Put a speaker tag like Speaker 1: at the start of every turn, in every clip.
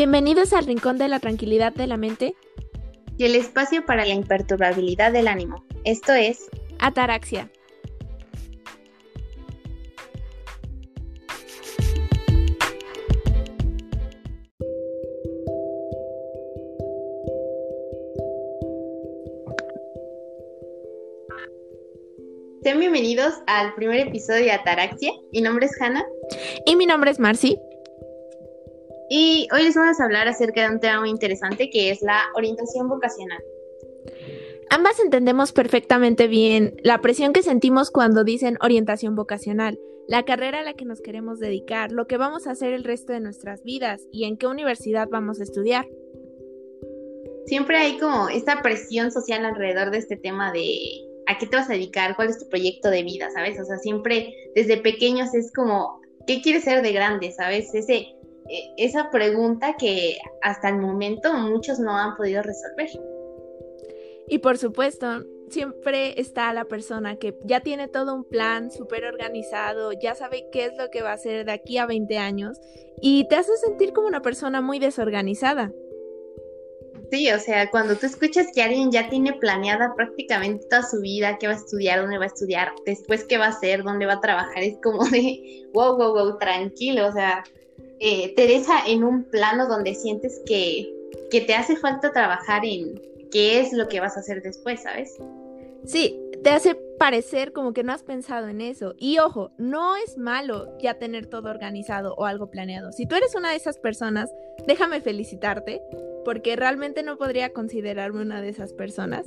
Speaker 1: Bienvenidos al Rincón de la Tranquilidad de la Mente
Speaker 2: y el espacio para la imperturbabilidad del ánimo. Esto es
Speaker 1: Ataraxia.
Speaker 2: Sean bienvenidos al primer episodio de Ataraxia. Mi nombre es Hannah.
Speaker 1: Y mi nombre es Marcy.
Speaker 2: Y hoy les vamos a hablar acerca de un tema muy interesante que es la orientación vocacional.
Speaker 1: Ambas entendemos perfectamente bien la presión que sentimos cuando dicen orientación vocacional, la carrera a la que nos queremos dedicar, lo que vamos a hacer el resto de nuestras vidas y en qué universidad vamos a estudiar.
Speaker 2: Siempre hay como esta presión social alrededor de este tema de a qué te vas a dedicar, cuál es tu proyecto de vida, ¿sabes? O sea, siempre desde pequeños es como, ¿qué quieres ser de grande, ¿sabes? Ese esa pregunta que hasta el momento muchos no han podido resolver.
Speaker 1: Y por supuesto, siempre está la persona que ya tiene todo un plan súper organizado, ya sabe qué es lo que va a hacer de aquí a 20 años y te hace sentir como una persona muy desorganizada.
Speaker 2: Sí, o sea, cuando tú escuchas que alguien ya tiene planeada prácticamente toda su vida, qué va a estudiar, dónde va a estudiar, después qué va a hacer, dónde va a trabajar, es como de, wow, wow, wow, tranquilo, o sea, eh, te deja en un plano donde sientes que, que te hace falta trabajar en qué es lo que vas a hacer después, ¿sabes?
Speaker 1: Sí, te hace parecer como que no has pensado en eso. Y ojo, no es malo ya tener todo organizado o algo planeado. Si tú eres una de esas personas, déjame felicitarte, porque realmente no podría considerarme una de esas personas.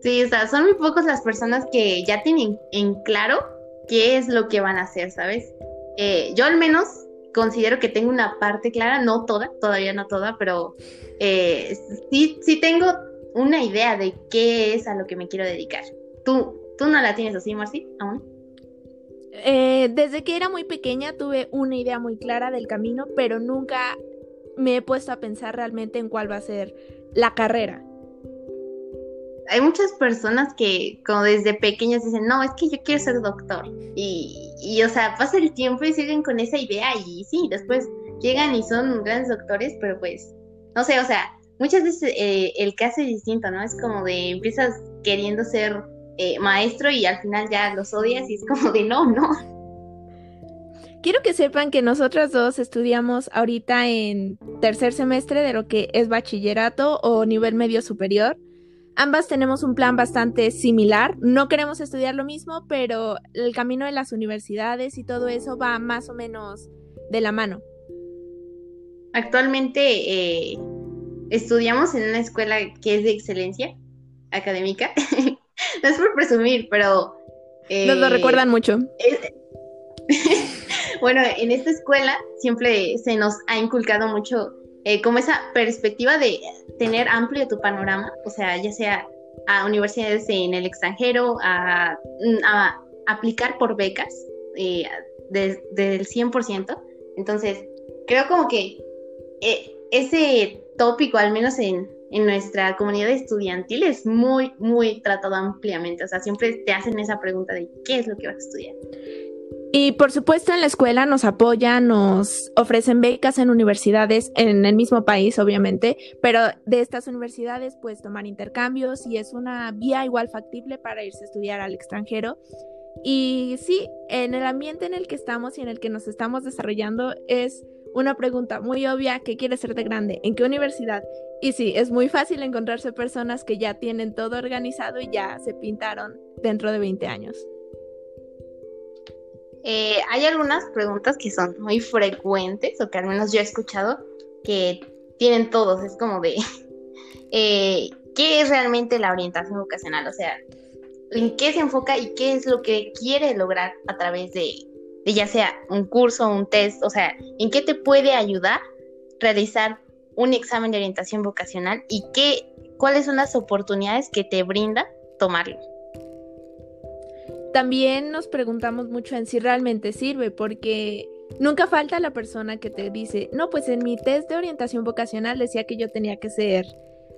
Speaker 2: Sí, o sea, son muy pocas las personas que ya tienen en claro qué es lo que van a hacer, ¿sabes? Eh, yo al menos considero que tengo una parte clara, no toda, todavía no toda, pero eh, sí, sí tengo una idea de qué es a lo que me quiero dedicar. ¿Tú, tú no la tienes así, Marci, aún?
Speaker 1: Eh, desde que era muy pequeña tuve una idea muy clara del camino, pero nunca me he puesto a pensar realmente en cuál va a ser la carrera
Speaker 2: hay muchas personas que como desde pequeñas dicen, no, es que yo quiero ser doctor. Y, y, o sea, pasa el tiempo y siguen con esa idea y sí, después llegan y son grandes doctores, pero pues, no sé, o sea, muchas veces eh, el caso es distinto, ¿no? Es como de empiezas queriendo ser eh, maestro y al final ya los odias y es como de no, no.
Speaker 1: Quiero que sepan que nosotras dos estudiamos ahorita en tercer semestre de lo que es bachillerato o nivel medio superior. Ambas tenemos un plan bastante similar. No queremos estudiar lo mismo, pero el camino de las universidades y todo eso va más o menos de la mano.
Speaker 2: Actualmente eh, estudiamos en una escuela que es de excelencia académica. no es por presumir, pero...
Speaker 1: Nos lo eh, recuerdan mucho.
Speaker 2: bueno, en esta escuela siempre se nos ha inculcado mucho eh, como esa perspectiva de tener amplio tu panorama, o sea, ya sea a universidades en el extranjero, a, aplicar por becas eh, del 100%. Entonces, creo como que eh, ese tópico, al menos en, en nuestra comunidad estudiantil, es muy, muy tratado ampliamente. O sea, siempre te hacen esa pregunta de qué es lo que vas a estudiar.
Speaker 1: Y por supuesto en la escuela nos apoyan, nos ofrecen becas en universidades en el mismo país, obviamente, pero de estas universidades pues tomar intercambios y es una vía igual factible para irse a estudiar al extranjero. Y sí, en el ambiente en el que estamos y en el que nos estamos desarrollando es una pregunta muy obvia, ¿qué quieres ser de grande? ¿En qué universidad? Y sí, es muy fácil encontrarse personas que ya tienen todo organizado y ya se pintaron dentro de 20 años.
Speaker 2: Eh, hay algunas preguntas que son muy frecuentes, o que al menos yo he escuchado, que tienen todos. Es como de, eh, ¿qué es realmente la orientación vocacional? O sea, ¿en qué se enfoca y qué es lo que quiere lograr a través de, ya sea un curso, un test? O sea, ¿en qué te puede ayudar realizar un examen de orientación vocacional y qué, cuáles son las oportunidades que te brinda tomarlo?
Speaker 1: También nos preguntamos mucho en si realmente sirve, porque nunca falta la persona que te dice, no, pues en mi test de orientación vocacional decía que yo tenía que ser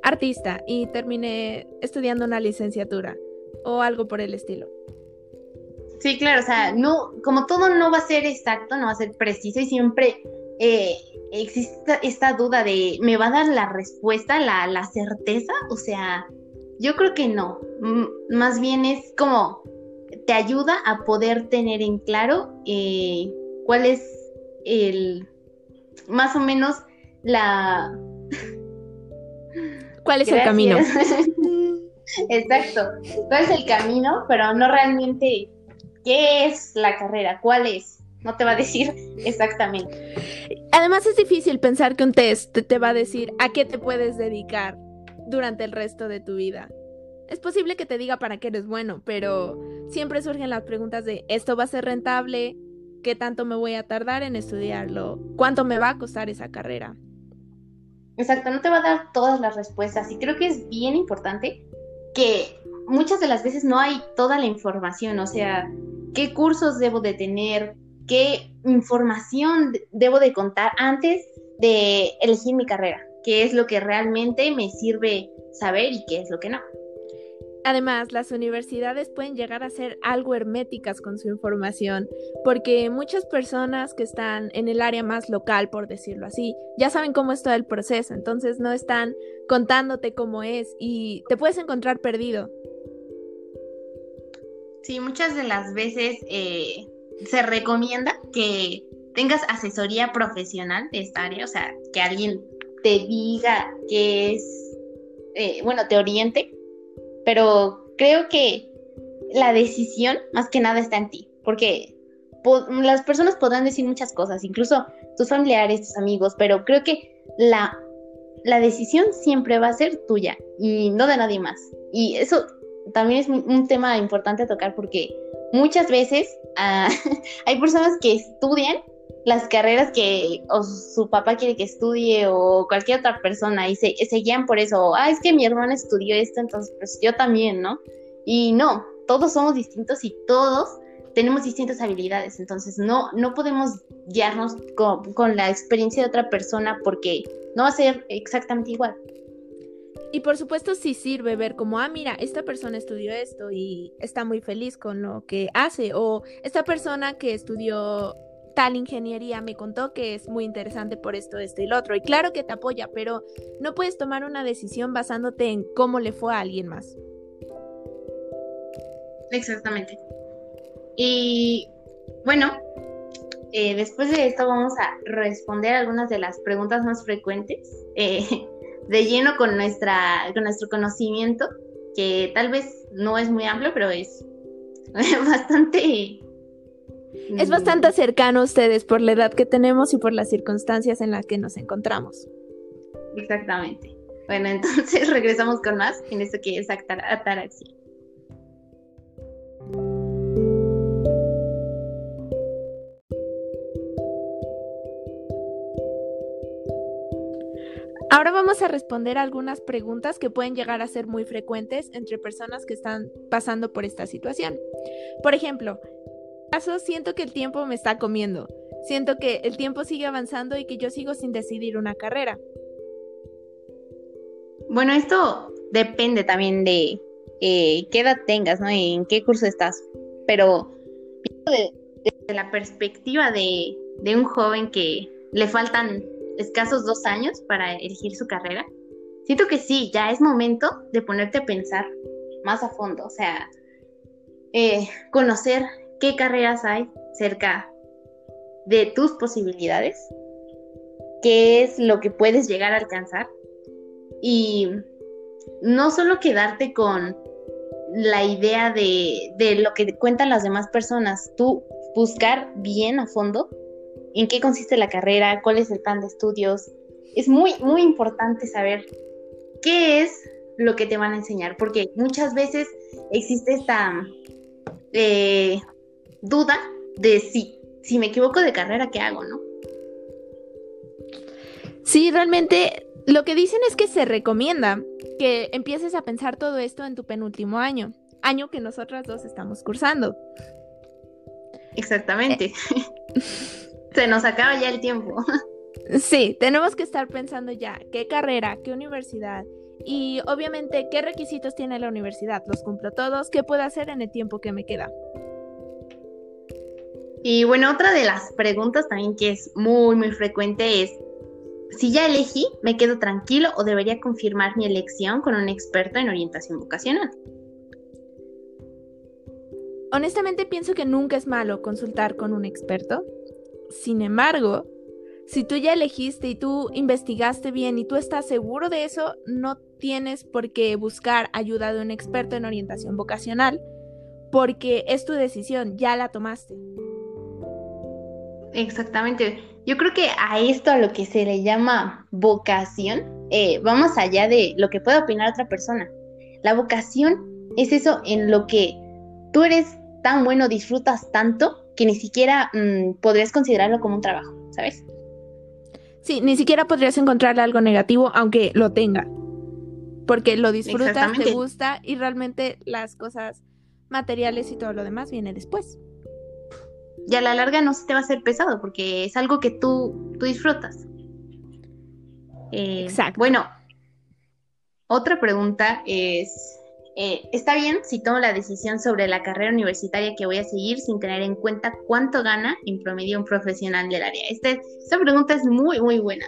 Speaker 1: artista y terminé estudiando una licenciatura o algo por el estilo.
Speaker 2: Sí, claro, o sea, no, como todo no va a ser exacto, no va a ser preciso y siempre eh, existe esta duda de, ¿me va a dar la respuesta, la, la certeza? O sea, yo creo que no. más bien es como, te ayuda a poder tener en claro eh, cuál es el, más o menos la...
Speaker 1: ¿Cuál es el camino?
Speaker 2: Exacto, cuál es el camino, pero no realmente qué es la carrera, cuál es, no te va a decir exactamente.
Speaker 1: Además es difícil pensar que un test te va a decir a qué te puedes dedicar durante el resto de tu vida. Es posible que te diga para qué eres bueno, pero siempre surgen las preguntas de ¿esto va a ser rentable? ¿Qué tanto me voy a tardar en estudiarlo? ¿Cuánto me va a costar esa carrera?
Speaker 2: Exacto, no te va a dar todas las respuestas y creo que es bien importante que muchas de las veces no hay toda la información, o sea, qué cursos debo de tener, qué información debo de contar antes de elegir mi carrera, qué es lo que realmente me sirve saber y qué es lo que no.
Speaker 1: Además, las universidades pueden llegar a ser algo herméticas con su información, porque muchas personas que están en el área más local, por decirlo así, ya saben cómo es todo el proceso, entonces no están contándote cómo es y te puedes encontrar perdido.
Speaker 2: Sí, muchas de las veces eh, se recomienda que tengas asesoría profesional de esta área, o sea, que alguien te diga qué es, eh, bueno, te oriente pero creo que la decisión más que nada está en ti, porque las personas podrán decir muchas cosas, incluso tus familiares, tus amigos, pero creo que la, la decisión siempre va a ser tuya y no de nadie más. Y eso también es un tema importante a tocar porque muchas veces ah, hay personas que estudian las carreras que o su papá quiere que estudie o cualquier otra persona y se, se guían por eso, ah, es que mi hermano estudió esto, entonces pues yo también, ¿no? Y no, todos somos distintos y todos tenemos distintas habilidades, entonces no, no podemos guiarnos con, con la experiencia de otra persona porque no va a ser exactamente igual.
Speaker 1: Y por supuesto sí sirve ver como, ah, mira, esta persona estudió esto y está muy feliz con lo que hace, o esta persona que estudió tal ingeniería me contó que es muy interesante por esto, esto y lo otro. Y claro que te apoya, pero no puedes tomar una decisión basándote en cómo le fue a alguien más.
Speaker 2: Exactamente. Y bueno, eh, después de esto vamos a responder algunas de las preguntas más frecuentes eh, de lleno con, nuestra, con nuestro conocimiento, que tal vez no es muy amplio, pero es bastante
Speaker 1: es bastante cercano a ustedes por la edad que tenemos y por las circunstancias en las que nos encontramos.
Speaker 2: Exactamente. Bueno, entonces regresamos con más en esto que es ataraxia.
Speaker 1: Ahora vamos a responder algunas preguntas que pueden llegar a ser muy frecuentes entre personas que están pasando por esta situación. Por ejemplo, caso siento que el tiempo me está comiendo. Siento que el tiempo sigue avanzando y que yo sigo sin decidir una carrera.
Speaker 2: Bueno, esto depende también de eh, qué edad tengas, ¿no? En qué curso estás. Pero desde la perspectiva de, de un joven que le faltan escasos dos años para elegir su carrera, siento que sí, ya es momento de ponerte a pensar más a fondo, o sea, eh, conocer qué carreras hay cerca de tus posibilidades, qué es lo que puedes llegar a alcanzar y no solo quedarte con la idea de, de, lo que cuentan las demás personas, tú buscar bien a fondo en qué consiste la carrera, cuál es el plan de estudios. Es muy, muy importante saber qué es lo que te van a enseñar, porque muchas veces existe esta eh, duda de si, si me equivoco de carrera, ¿qué hago, no?
Speaker 1: Sí, realmente lo que dicen es que se recomienda que empieces a pensar todo esto en tu penúltimo año, año que nosotras dos estamos cursando.
Speaker 2: Exactamente. se nos acaba ya el tiempo.
Speaker 1: sí, tenemos que estar pensando ya qué carrera, qué universidad y obviamente qué requisitos tiene la universidad. ¿Los cumplo todos? ¿Qué puedo hacer en el tiempo que me queda?
Speaker 2: Y bueno, otra de las preguntas también que es muy, muy frecuente es, si ya elegí, ¿me quedo tranquilo o debería confirmar mi elección con un experto en orientación vocacional?
Speaker 1: Honestamente pienso que nunca es malo consultar con un experto. Sin embargo, si tú ya elegiste y tú investigaste bien y tú estás seguro de eso, no tienes por qué buscar ayuda de un experto en orientación vocacional, porque es tu decisión, ya la tomaste.
Speaker 2: Exactamente. Yo creo que a esto, a lo que se le llama vocación, eh, vamos allá de lo que puede opinar otra persona. La vocación es eso en lo que tú eres tan bueno, disfrutas tanto, que ni siquiera mm, podrías considerarlo como un trabajo, ¿sabes?
Speaker 1: Sí, ni siquiera podrías encontrarle algo negativo, aunque lo tenga. Porque lo disfrutas, te gusta y realmente las cosas materiales y todo lo demás viene después.
Speaker 2: Y a la larga no se te va a hacer pesado porque es algo que tú, tú disfrutas. Eh, Exacto. Bueno, otra pregunta es, eh, ¿está bien si tomo la decisión sobre la carrera universitaria que voy a seguir sin tener en cuenta cuánto gana en promedio un profesional del área? Este, esta pregunta es muy, muy buena.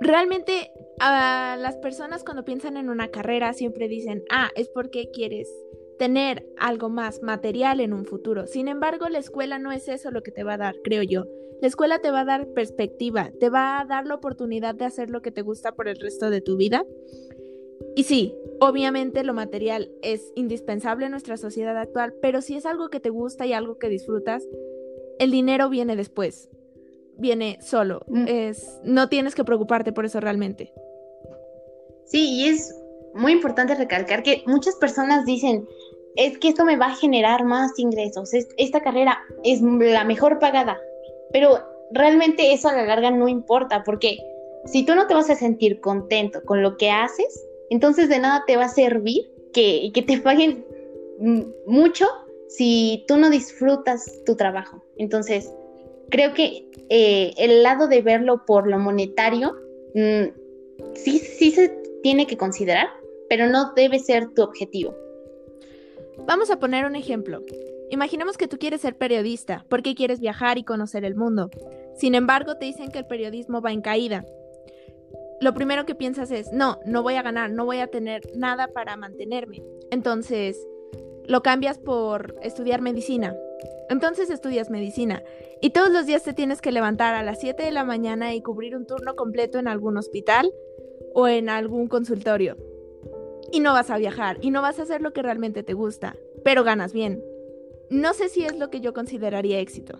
Speaker 1: Realmente a las personas cuando piensan en una carrera siempre dicen, ah, es porque quieres tener algo más material en un futuro. Sin embargo, la escuela no es eso lo que te va a dar, creo yo. La escuela te va a dar perspectiva, te va a dar la oportunidad de hacer lo que te gusta por el resto de tu vida. Y sí, obviamente lo material es indispensable en nuestra sociedad actual, pero si es algo que te gusta y algo que disfrutas, el dinero viene después. Viene solo. Mm. Es, no tienes que preocuparte por eso realmente.
Speaker 2: Sí, y es muy importante recalcar que muchas personas dicen, es que esto me va a generar más ingresos, esta carrera es la mejor pagada, pero realmente eso a la larga no importa, porque si tú no te vas a sentir contento con lo que haces, entonces de nada te va a servir que, te paguen mucho si tú no disfrutas tu trabajo. Entonces, creo que eh, el lado de verlo por lo monetario, mm, sí, sí se tiene que considerar, pero no debe ser tu objetivo.
Speaker 1: Vamos a poner un ejemplo. Imaginemos que tú quieres ser periodista porque quieres viajar y conocer el mundo. Sin embargo, te dicen que el periodismo va en caída. Lo primero que piensas es, no, no voy a ganar, no voy a tener nada para mantenerme. Entonces, lo cambias por estudiar medicina. Entonces estudias medicina y todos los días te tienes que levantar a las 7 de la mañana y cubrir un turno completo en algún hospital o en algún consultorio y no vas a viajar y no vas a hacer lo que realmente te gusta, pero ganas bien. No sé si es lo que yo consideraría éxito.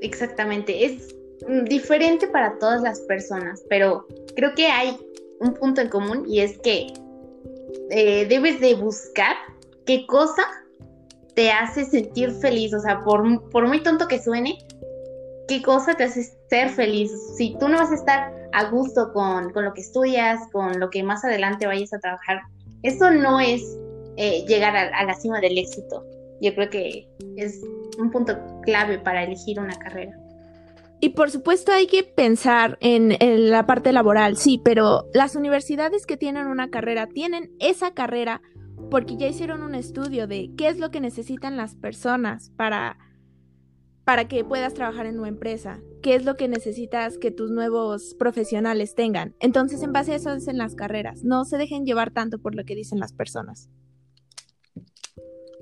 Speaker 2: Exactamente, es diferente para todas las personas, pero creo que hay un punto en común y es que eh, debes de buscar qué cosa te hace sentir feliz, o sea, por, por muy tonto que suene, qué cosa te hace ser feliz. Si tú no vas a estar a gusto con, lo que estudias, con lo que más adelante vayas a trabajar. Eso no es eh, llegar a, la cima del éxito. Yo creo que es un punto clave para elegir una carrera.
Speaker 1: Y por supuesto hay que pensar en, en, la parte laboral, sí, pero las universidades que tienen una carrera tienen esa carrera porque ya hicieron un estudio de qué es lo que necesitan las personas para para que puedas trabajar en una empresa, qué es lo que necesitas que tus nuevos profesionales tengan. Entonces, en base a eso hacen las carreras. No se dejen llevar tanto por lo que dicen las personas.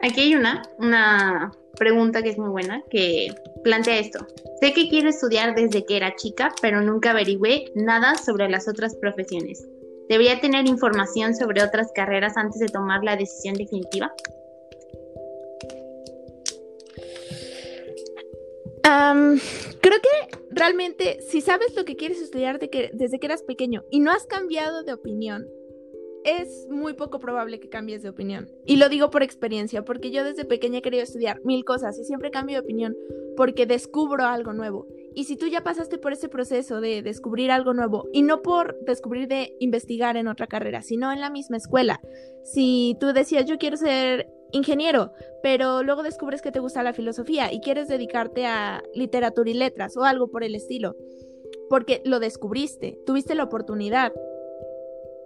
Speaker 2: Aquí hay una, una pregunta que es muy buena, que plantea esto. Sé que quiero estudiar desde que era chica, pero nunca averigüé nada sobre las otras profesiones. ¿Debería tener información sobre otras carreras antes de tomar la decisión definitiva?
Speaker 1: Creo que realmente si sabes lo que quieres estudiar desde que eras pequeño y no has cambiado de opinión, es muy poco probable que cambies de opinión. Y lo digo por experiencia, porque yo desde pequeña he querido estudiar mil cosas y siempre cambio de opinión porque descubro algo nuevo. Y si tú ya pasaste por ese proceso de descubrir algo nuevo, y no por descubrir de investigar en otra carrera, sino en la misma escuela, si tú decías yo quiero ser ingeniero, pero luego descubres que te gusta la filosofía y quieres dedicarte a literatura y letras o algo por el estilo, porque lo descubriste, tuviste la oportunidad.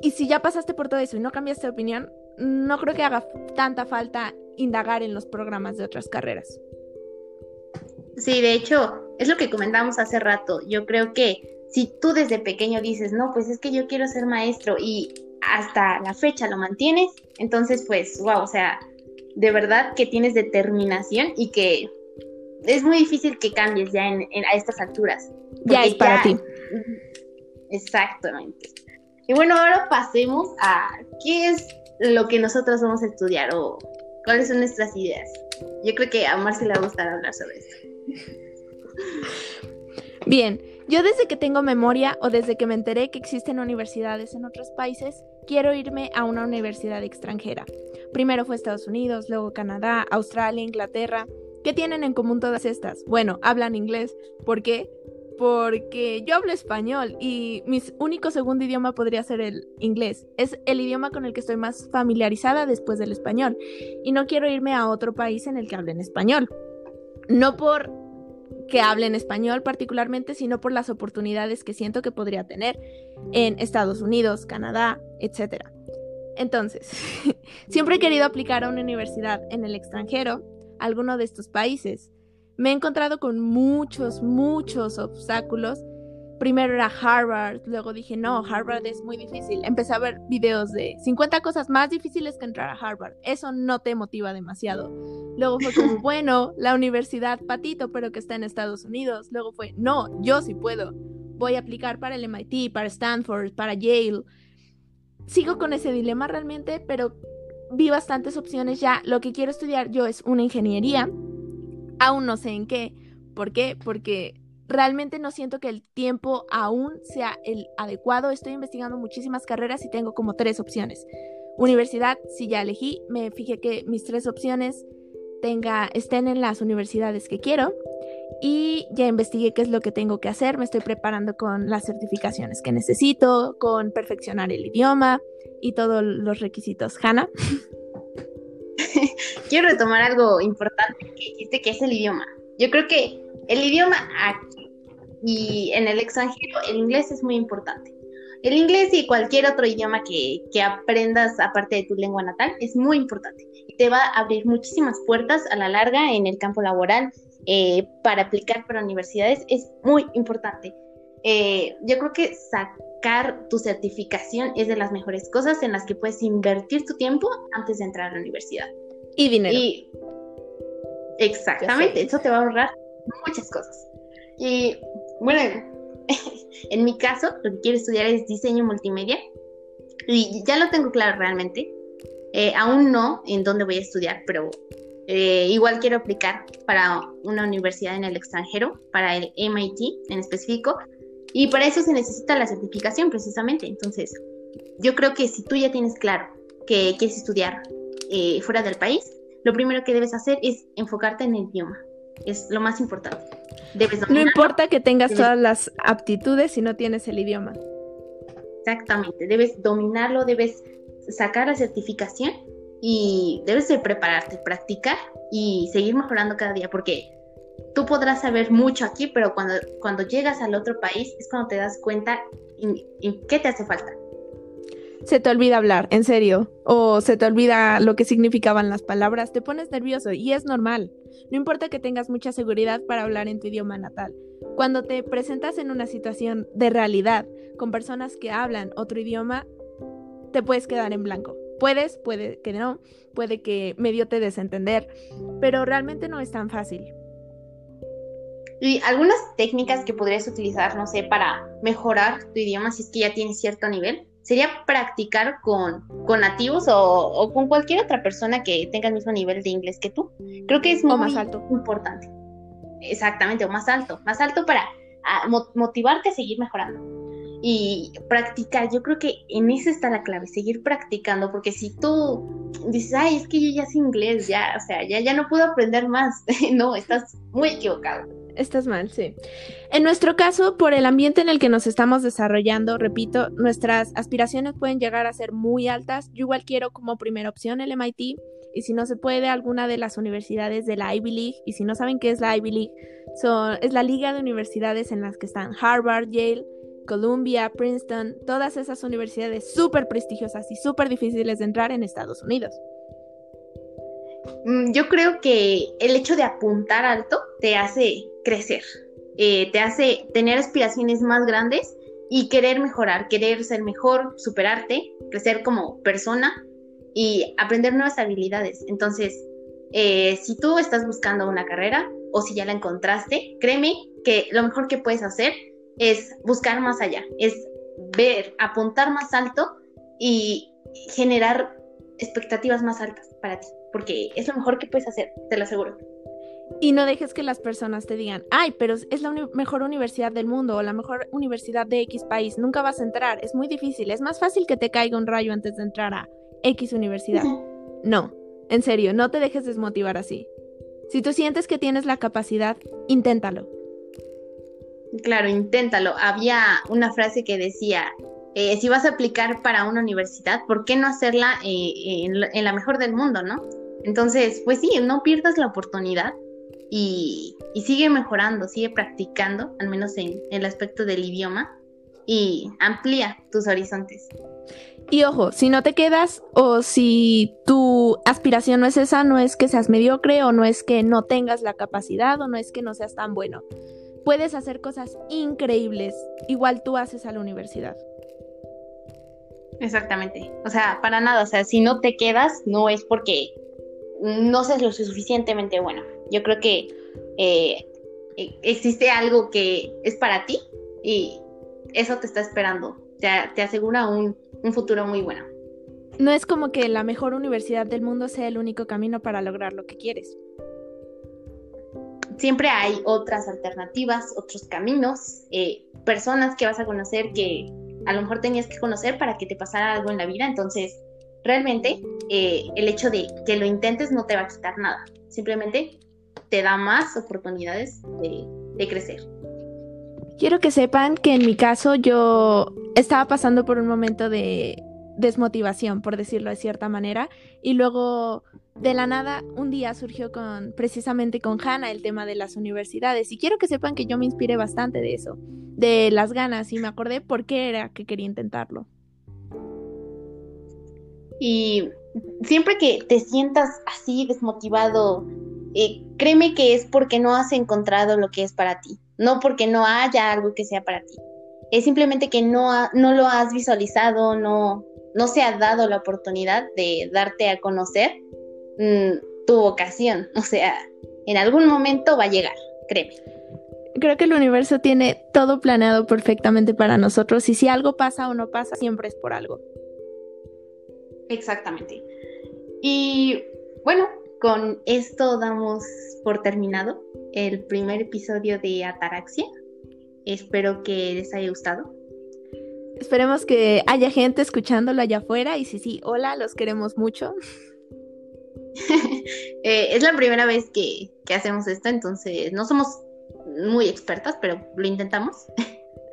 Speaker 1: Y si ya pasaste por todo eso y no cambiaste de opinión, no creo que haga tanta falta indagar en los programas de otras carreras.
Speaker 2: Sí, de hecho, es lo que comentamos hace rato. Yo creo que si tú desde pequeño dices, no, pues es que yo quiero ser maestro y hasta la fecha lo mantienes, entonces pues, wow, o sea, de verdad que tienes determinación y que es muy difícil que cambies ya en, a estas alturas.
Speaker 1: Ya es para ti.
Speaker 2: Exactamente. Y bueno, ahora pasemos a qué es lo que nosotros vamos a estudiar o cuáles son nuestras ideas. Yo creo que a Marcia le va a gustar hablar sobre esto.
Speaker 1: Bien, yo desde que tengo memoria o desde que me enteré que existen universidades en otros países, quiero irme a una universidad extranjera. Primero fue Estados Unidos, luego Canadá, Australia, Inglaterra. ¿Qué tienen en común todas estas? Bueno, hablan inglés. ¿Por qué? Porque yo hablo español y mi único segundo idioma podría ser el inglés. Es el idioma con el que estoy más familiarizada después del español. Y no quiero irme a otro país en el que hablen español. No por que hablen español particularmente, sino por las oportunidades que siento que podría tener en Estados Unidos, Canadá, etc. Entonces, siempre he querido aplicar a una universidad en el extranjero, alguno de estos países. Me he encontrado con muchos, muchos obstáculos primero era Harvard, luego dije, no, Harvard es muy difícil. Empecé a ver videos de 50 cosas más difíciles que entrar a Harvard. Eso no te motiva demasiado. Luego fue como, bueno, la Universidad Patito, pero que está en Estados Unidos. Luego fue, no, yo sí puedo. Voy a aplicar para el MIT, para Stanford, para Yale. Sigo con ese dilema realmente, pero vi bastantes opciones ya. Lo que quiero estudiar yo es una ingeniería. Aún no sé en qué. ¿Por qué? Porque realmente no siento que el tiempo aún sea el adecuado. Estoy investigando muchísimas carreras y tengo como tres opciones. Universidad, si ya elegí, me fijé que mis tres opciones tenga, estén en las universidades que quiero y ya investigué qué es lo que tengo que hacer. Me estoy preparando con las certificaciones que necesito, con perfeccionar el idioma y todos los requisitos. Hanna.
Speaker 2: Quiero retomar algo importante que dijiste, que es el idioma. Yo creo que el idioma aquí y en el extranjero, el inglés es muy importante. El inglés y cualquier otro idioma que, aprendas aparte de tu lengua natal es muy importante. Te va a abrir muchísimas puertas a la larga en el campo laboral eh, para aplicar para universidades. Es muy importante. Eh, yo creo que sacar tu certificación es de las mejores cosas en las que puedes invertir tu tiempo antes de entrar a la universidad.
Speaker 1: Y dinero.
Speaker 2: exactamente, eso te va a ahorrar muchas cosas. Y bueno, en mi caso, lo que quiero estudiar es diseño multimedia. Y ya lo tengo claro realmente. Eh, aún no en dónde voy a estudiar, pero eh, igual quiero aplicar para una universidad en el extranjero, para el MIT en específico. Y para eso se necesita la certificación precisamente. Entonces, yo creo que si tú ya tienes claro que quieres estudiar eh, fuera del país, lo primero que debes hacer es enfocarte en el idioma es lo más importante.
Speaker 1: no importa que tengas todas las aptitudes si no tienes el idioma.
Speaker 2: Exactamente, debes dominarlo, debes sacar la certificación y debes de prepararte, practicar y seguir mejorando cada día porque tú podrás saber mucho aquí, pero cuando, cuando llegas al otro país es cuando te das cuenta en qué te hace falta
Speaker 1: se te olvida hablar, en serio, o se te olvida lo que significaban las palabras, te pones nervioso y es normal. No importa que tengas mucha seguridad para hablar en tu idioma natal. Cuando te presentas en una situación de realidad con personas que hablan otro idioma, te puedes quedar en blanco. Puedes, puede que no, puede que medio te desentender, pero realmente no es tan fácil.
Speaker 2: Y algunas técnicas que podrías utilizar, no sé, para mejorar tu idioma si es que ya tienes cierto nivel sería practicar con, con nativos o, con cualquier otra persona que tenga el mismo nivel de inglés que tú. Creo que es muy
Speaker 1: más alto.
Speaker 2: importante. Exactamente, o más alto, más alto para ah, motivarte a seguir mejorando. Y practicar, yo creo que en eso está la clave, seguir practicando, porque si tú dices, ay, es que yo ya sé inglés, ya, o sea, ya, ya no puedo aprender más, no, estás muy equivocado.
Speaker 1: Estás mal, sí. En nuestro caso, por el ambiente en el que nos estamos desarrollando, repito, nuestras aspiraciones pueden llegar a ser muy altas. Yo igual quiero como primera opción el MIT y si no se puede alguna de las universidades de la Ivy League y si no saben qué es la Ivy League, son, es la liga de universidades en las que están Harvard, Yale, Columbia, Princeton, todas esas universidades súper prestigiosas y súper difíciles de entrar en Estados Unidos.
Speaker 2: Mm, yo creo que el hecho de apuntar alto te hace crecer, eh, te hace tener aspiraciones más grandes y querer mejorar, querer ser mejor, superarte, crecer como persona y aprender nuevas habilidades. Entonces, eh, si tú estás buscando una carrera o si ya la encontraste, créeme que lo mejor que puedes hacer es buscar más allá, es ver, apuntar más alto y generar expectativas más altas para ti, porque es lo mejor que puedes hacer, te lo aseguro.
Speaker 1: Y no dejes que las personas te digan, ay, pero es la mejor universidad del mundo o la mejor universidad de X país, nunca vas a entrar, es muy difícil, es más fácil que te caiga un rayo antes de entrar a X universidad. No, en serio, no te dejes desmotivar así. Si tú sientes que tienes la capacidad, inténtalo.
Speaker 2: Claro, inténtalo. Había una frase que decía, eh, si vas a aplicar para una universidad, ¿por qué no hacerla eh, en, la mejor del mundo, no? Entonces, pues sí, no pierdas la oportunidad y, sigue mejorando, sigue practicando, al menos en, el aspecto del idioma, y amplía tus horizontes.
Speaker 1: Y ojo, si no te quedas o si tu aspiración no es esa, no es que seas mediocre o no es que no tengas la capacidad o no es que no seas tan bueno. Puedes hacer cosas increíbles, igual tú haces a la universidad.
Speaker 2: Exactamente. O sea, para nada. O sea, si no te quedas, no es porque no seas lo suficientemente bueno. Yo creo que eh, e, existe algo que es para ti y eso te está esperando. Te, te asegura un, un futuro muy bueno.
Speaker 1: No es como que la mejor universidad del mundo sea el único camino para lograr lo que quieres.
Speaker 2: Siempre hay otras alternativas, otros caminos, eh, personas que vas a conocer que a lo mejor tenías que conocer para que te pasara algo en la vida. Entonces, realmente eh, el hecho de que lo intentes no te va a quitar nada. Simplemente te da más oportunidades de, crecer.
Speaker 1: Quiero que sepan que en mi caso yo estaba pasando por un momento de desmotivación, por decirlo de cierta manera, y luego de la nada un día surgió con precisamente con Hannah el tema de las universidades y quiero que sepan que yo me inspiré bastante de eso de las ganas y me acordé por qué era que quería intentarlo.
Speaker 2: Y siempre que te sientas así desmotivado, eh, créeme que es porque no has encontrado lo que es para ti, no porque no haya algo que sea para ti. Es simplemente que no, no lo has visualizado, no, no se ha dado la oportunidad de darte a conocer mm, tu vocación. O sea, en algún momento va a llegar, créeme
Speaker 1: creo que el universo tiene todo planeado perfectamente para nosotros y si algo pasa o no pasa, siempre es por algo.
Speaker 2: Exactamente. Y bueno, con esto damos por terminado el primer episodio de Ataraxia. Espero que les haya gustado.
Speaker 1: Esperemos que haya gente escuchándolo allá afuera y si sí, hola, los queremos mucho.
Speaker 2: Eh, es la primera vez que, que hacemos esto, entonces no somos muy expertas, pero lo intentamos.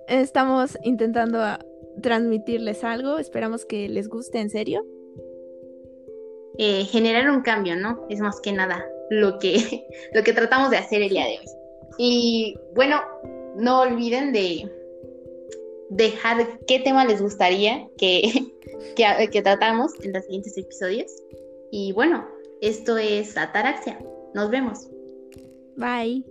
Speaker 1: Estamos intentando transmitirles algo, esperamos que les guste en serio.
Speaker 2: Eh, generar un cambio, ¿no? Es más que nada lo que, lo que tratamos de hacer el día de hoy. Y bueno, no olviden de dejar qué tema les gustaría que, que, que tratamos en los siguientes episodios. Y bueno, esto es Ataraxia. Nos vemos.
Speaker 1: Bye.